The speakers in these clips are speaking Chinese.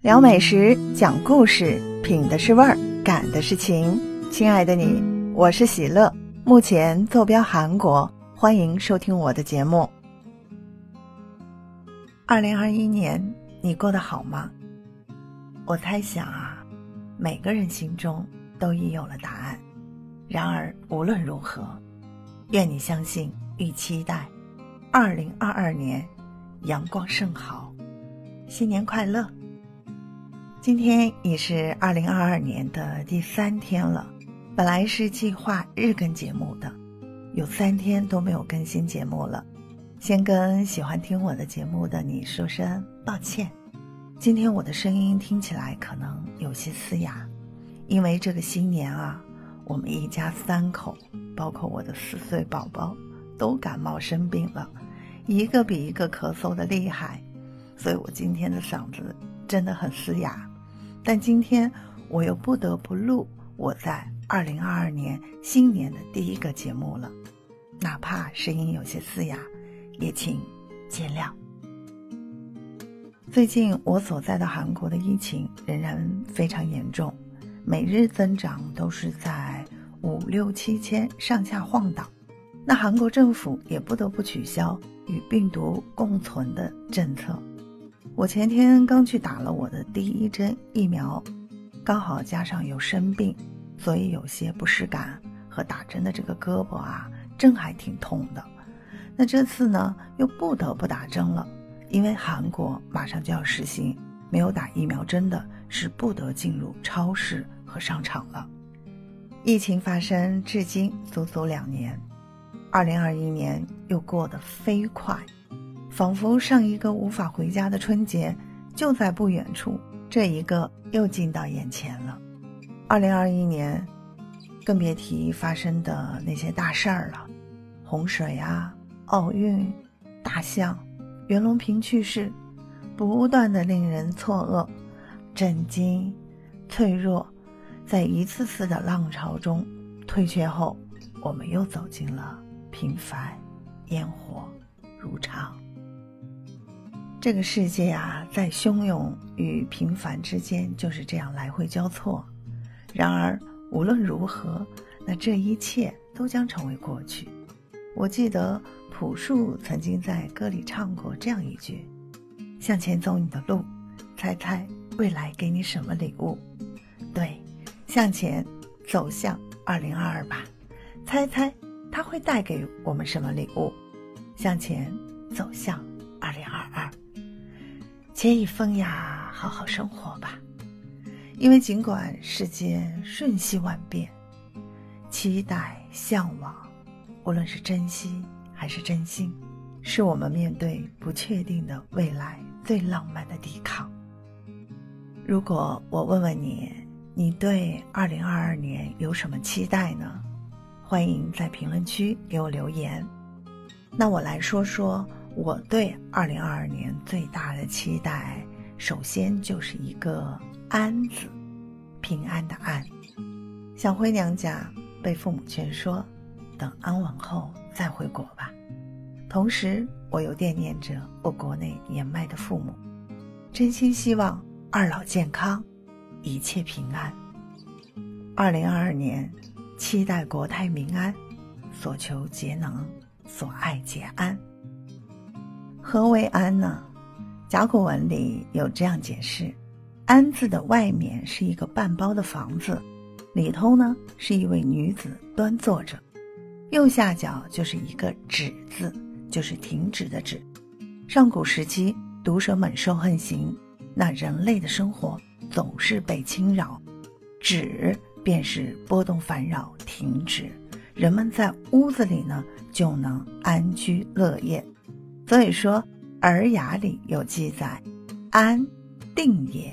聊美食，讲故事，品的是味儿，感的是情。亲爱的你，我是喜乐，目前坐标韩国，欢迎收听我的节目。二零二一年，你过得好吗？我猜想啊，每个人心中都已有了答案。然而无论如何，愿你相信与期待，二零二二年阳光甚好，新年快乐！今天已是二零二二年的第三天了，本来是计划日更节目的，有三天都没有更新节目了，先跟喜欢听我的节目的你说声抱歉。今天我的声音听起来可能有些嘶哑，因为这个新年啊，我们一家三口，包括我的四岁宝宝，都感冒生病了，一个比一个咳嗽的厉害，所以我今天的嗓子真的很嘶哑。但今天我又不得不录我在二零二二年新年的第一个节目了，哪怕声音有些嘶哑，也请见谅。最近我所在的韩国的疫情仍然非常严重，每日增长都是在五六七千上下晃荡，那韩国政府也不得不取消与病毒共存的政策。我前天刚去打了我的第一针疫苗，刚好加上有生病，所以有些不适感和打针的这个胳膊啊，针还挺痛的。那这次呢，又不得不打针了，因为韩国马上就要实行，没有打疫苗针的是不得进入超市和商场了。疫情发生至今足足两年，二零二一年又过得飞快。仿佛上一个无法回家的春节就在不远处，这一个又近到眼前了。二零二一年，更别提发生的那些大事儿了：洪水啊、奥运、大象、袁隆平去世，不断的令人错愕、震惊、脆弱。在一次次的浪潮中退却后，我们又走进了平凡、烟火如常。这个世界啊，在汹涌与平凡之间就是这样来回交错。然而，无论如何，那这一切都将成为过去。我记得朴树曾经在歌里唱过这样一句：“向前走你的路，猜猜未来给你什么礼物？”对，向前走向二零二二吧，猜猜它会带给我们什么礼物？向前走向。且以风雅好好生活吧，因为尽管世间瞬息万变，期待、向往，无论是珍惜还是真心，是我们面对不确定的未来最浪漫的抵抗。如果我问问你，你对二零二二年有什么期待呢？欢迎在评论区给我留言。那我来说说。我对二零二二年最大的期待，首先就是一个“安”字，平安的“安”。想回娘家，被父母劝说，等安稳后再回国吧。同时，我又惦念着我国内年迈的父母，真心希望二老健康，一切平安。二零二二年，期待国泰民安，所求皆能，所爱皆安。何为安呢？甲骨文里有这样解释：“安”字的外面是一个半包的房子，里头呢是一位女子端坐着，右下角就是一个“止”字，就是停止的“止”。上古时期，毒蛇猛兽横行，那人类的生活总是被侵扰，“止”便是波动烦扰、停止，人们在屋子里呢就能安居乐业。所以说，《尔雅》里有记载，“安，定也”；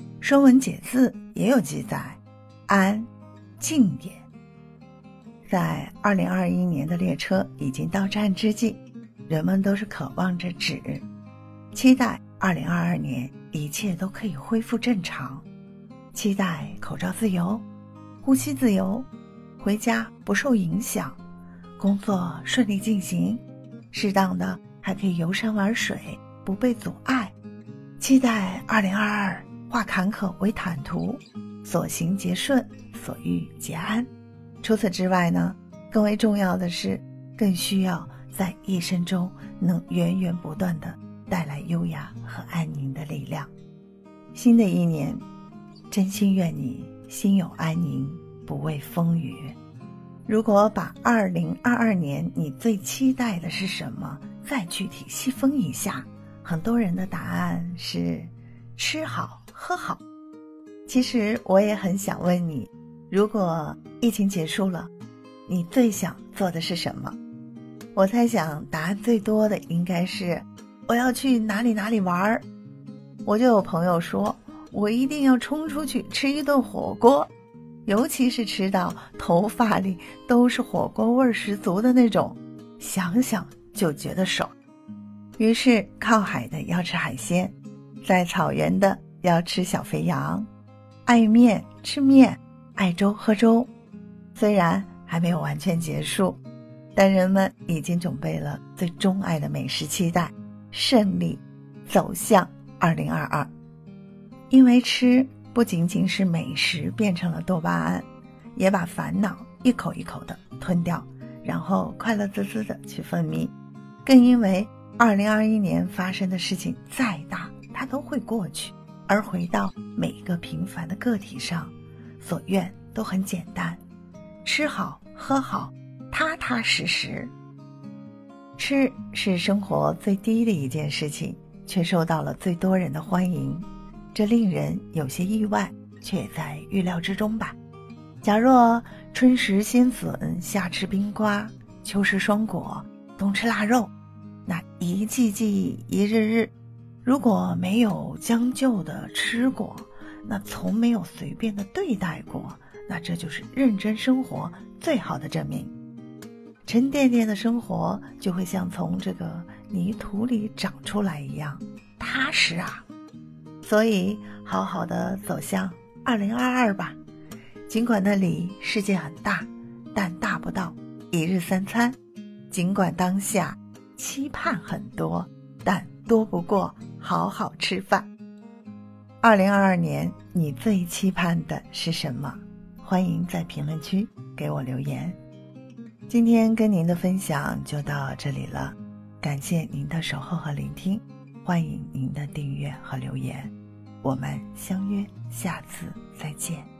《说文解字》也有记载，“安，静也”。在二零二一年的列车已经到站之际，人们都是渴望着止，期待二零二二年一切都可以恢复正常，期待口罩自由、呼吸自由、回家不受影响、工作顺利进行、适当的。还可以游山玩水，不被阻碍。期待二零二二化坎坷为坦途，所行皆顺，所遇皆安。除此之外呢，更为重要的是，更需要在一生中能源源不断的带来优雅和安宁的力量。新的一年，真心愿你心有安宁，不畏风雨。如果把二零二二年你最期待的是什么，再具体细分一下，很多人的答案是吃好喝好。其实我也很想问你，如果疫情结束了，你最想做的是什么？我猜想答案最多的应该是我要去哪里哪里玩儿。我就有朋友说，我一定要冲出去吃一顿火锅。尤其是吃到头发里都是火锅味儿十足的那种，想想就觉得爽。于是靠海的要吃海鲜，在草原的要吃小肥羊，爱面吃面，爱粥喝粥。虽然还没有完全结束，但人们已经准备了最钟爱的美食，期待胜利，走向二零二二。因为吃。不仅仅是美食变成了多巴胺，也把烦恼一口一口的吞掉，然后快乐滋滋的去分泌。更因为二零二一年发生的事情再大，它都会过去，而回到每一个平凡的个体上，所愿都很简单：吃好喝好，踏踏实实。吃是生活最低的一件事情，却受到了最多人的欢迎。这令人有些意外，却在预料之中吧。假若春食鲜笋，夏吃冰瓜，秋食霜果，冬吃腊肉，那一季季，一日日，如果没有将就的吃过，那从没有随便的对待过，那这就是认真生活最好的证明。沉甸甸的生活就会像从这个泥土里长出来一样踏实啊。所以，好好的走向二零二二吧。尽管那里世界很大，但大不到一日三餐；尽管当下期盼很多，但多不过好好吃饭。二零二二年，你最期盼的是什么？欢迎在评论区给我留言。今天跟您的分享就到这里了，感谢您的守候和聆听。欢迎您的订阅和留言，我们相约下次再见。